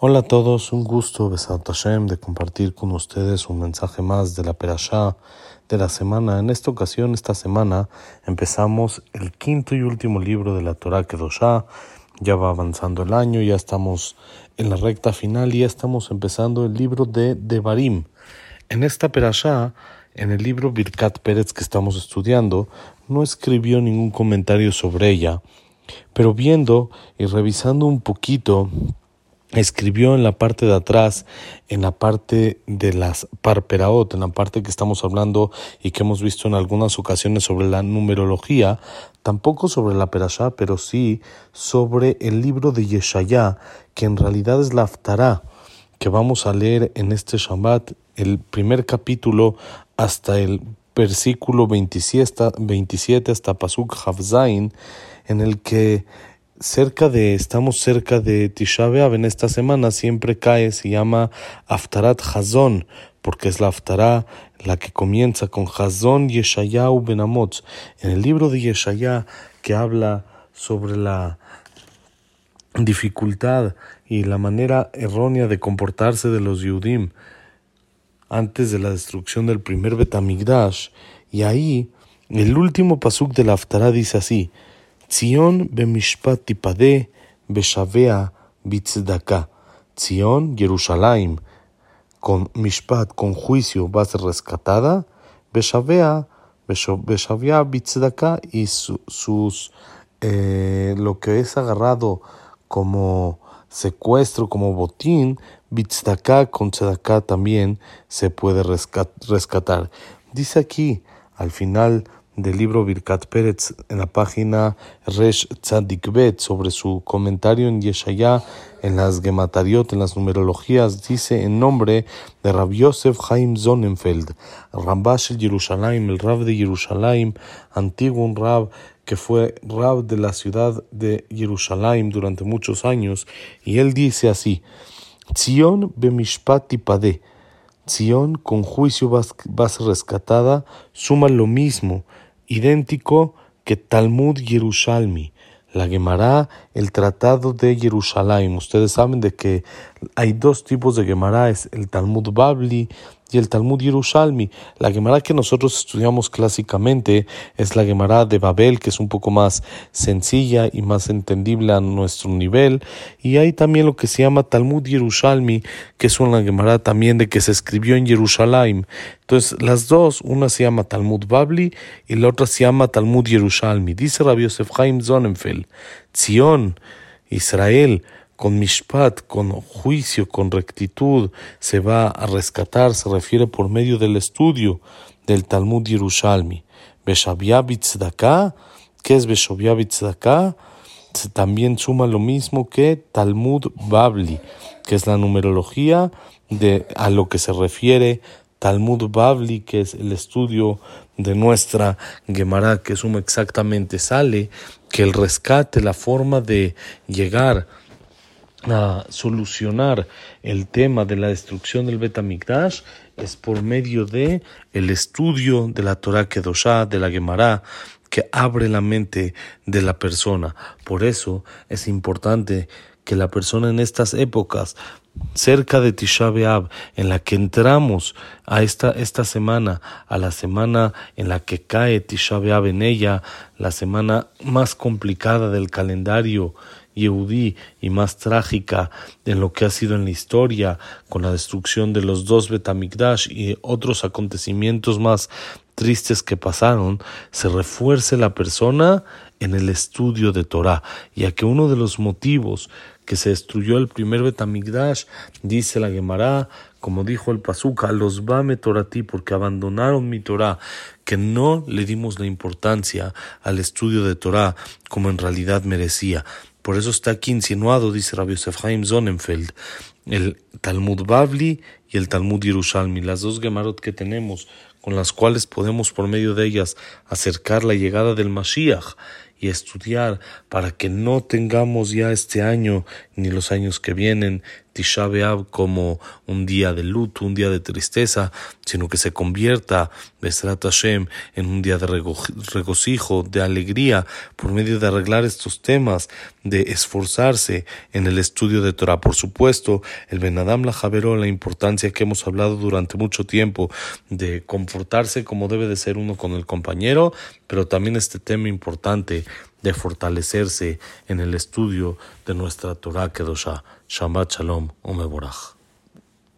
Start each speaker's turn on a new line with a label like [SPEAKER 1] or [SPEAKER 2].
[SPEAKER 1] Hola a todos, un gusto, Besat Hashem, de compartir con ustedes un mensaje más de la Perashá de la semana. En esta ocasión, esta semana, empezamos el quinto y último libro de la Torah Kedoshá. Ya va avanzando el año, ya estamos en la recta final y ya estamos empezando el libro de Devarim. En esta Perashá, en el libro Birkat Pérez que estamos estudiando, no escribió ningún comentario sobre ella, pero viendo y revisando un poquito escribió en la parte de atrás, en la parte de las parperaot, en la parte que estamos hablando y que hemos visto en algunas ocasiones sobre la numerología, tampoco sobre la perashá, pero sí sobre el libro de Yeshayá, que en realidad es la Aftará, que vamos a leer en este Shabbat, el primer capítulo hasta el versículo 27, 27 hasta Pasuk Havzain, en el que cerca de, estamos cerca de Tisha B'Av. En esta semana, siempre cae, se llama Aftarat Hazon, porque es la Aftará la que comienza con Hazon Yeshayahu Benamotz, en el libro de Yeshayah que habla sobre la dificultad y la manera errónea de comportarse de los Yudim antes de la destrucción del primer Betamigdash, y ahí el último pasuk de la Aftará dice así, Zion bemishpat tipade beshavea bitzdaka. Zion, Jerusalén, con mishpat, con juicio, va a ser rescatada. Beshavea, beshavea bitzdaka y sus, eh, lo que es agarrado como secuestro, como botín, bitzdaka con tzedaka también se puede rescatar. Dice aquí, al final del libro Birkat Pérez en la página Resh Tzadik Bet sobre su comentario en Yeshaya en las Gematariot, en las numerologías, dice en nombre de Rab Yosef Chaim Zonenfeld, Rambash el Jerusalén, el Rab de Jerusalén, antiguo Rab que fue Rab de la ciudad de Jerusalén durante muchos años, y él dice así, Zion bemishpat tipade, Zion con juicio va a ser rescatada, suma lo mismo, idéntico que Talmud Yerushalmi, la Gemara, el Tratado de Jerusalén. Ustedes saben de que hay dos tipos de Gemara, es el Talmud Babli y el Talmud Yerushalmi. La Gemara que nosotros estudiamos clásicamente es la Gemara de Babel, que es un poco más sencilla y más entendible a nuestro nivel. Y hay también lo que se llama Talmud Yerushalmi, que es una Gemara también de que se escribió en Jerusalén. Entonces, las dos, una se llama Talmud Babli y la otra se llama Talmud Yerushalmi. Dice Rabbi Yosef Chaim Zonenfeld, Zion, Israel, con mishpat, con juicio, con rectitud, se va a rescatar, se refiere por medio del estudio del Talmud Yerushalmi. Tzedakah, ¿qué es Tzedakah? También suma lo mismo que Talmud Babli, que es la numerología de a lo que se refiere Talmud Babli, que es el estudio de nuestra Gemara, que suma exactamente, sale que el rescate, la forma de llegar a solucionar el tema de la destrucción del Betamigdash es por medio de el estudio de la Torah Kedoshá, de la Gemara, que abre la mente de la persona. Por eso es importante que la persona en estas épocas, cerca de Tisha B'Av, en la que entramos a esta, esta semana, a la semana en la que cae Tisha en ella, la semana más complicada del calendario Y más trágica en lo que ha sido en la historia, con la destrucción de los dos Betamigdash y otros acontecimientos más tristes que pasaron, se refuerce la persona en el estudio de Torah, ya que uno de los motivos que se destruyó el primer Betamigdash, dice la Gemara, como dijo el Pazuca, los Bame Torati, porque abandonaron mi Torah, que no le dimos la importancia al estudio de Torah como en realidad merecía. Por eso está aquí insinuado, dice Rabbi Yosef Haim Zonenfeld, el Talmud Babli y el Talmud Yerushalmi, las dos Gemarot que tenemos, con las cuales podemos por medio de ellas acercar la llegada del Mashiach y estudiar para que no tengamos ya este año ni los años que vienen Tisha B'Av como un día de luto, un día de tristeza, sino que se convierta, Besrat Hashem, en un día de regocijo, de alegría, por medio de arreglar estos temas, de esforzarse en el estudio de Torah. Por supuesto, el Benadam la Javeró, la importancia que hemos hablado durante mucho tiempo de comportarse como debe de ser uno con el compañero, pero también este tema importante de fortalecerse en el estudio de nuestra Torah Kedosha. Shabbat Shalom, Omeborach.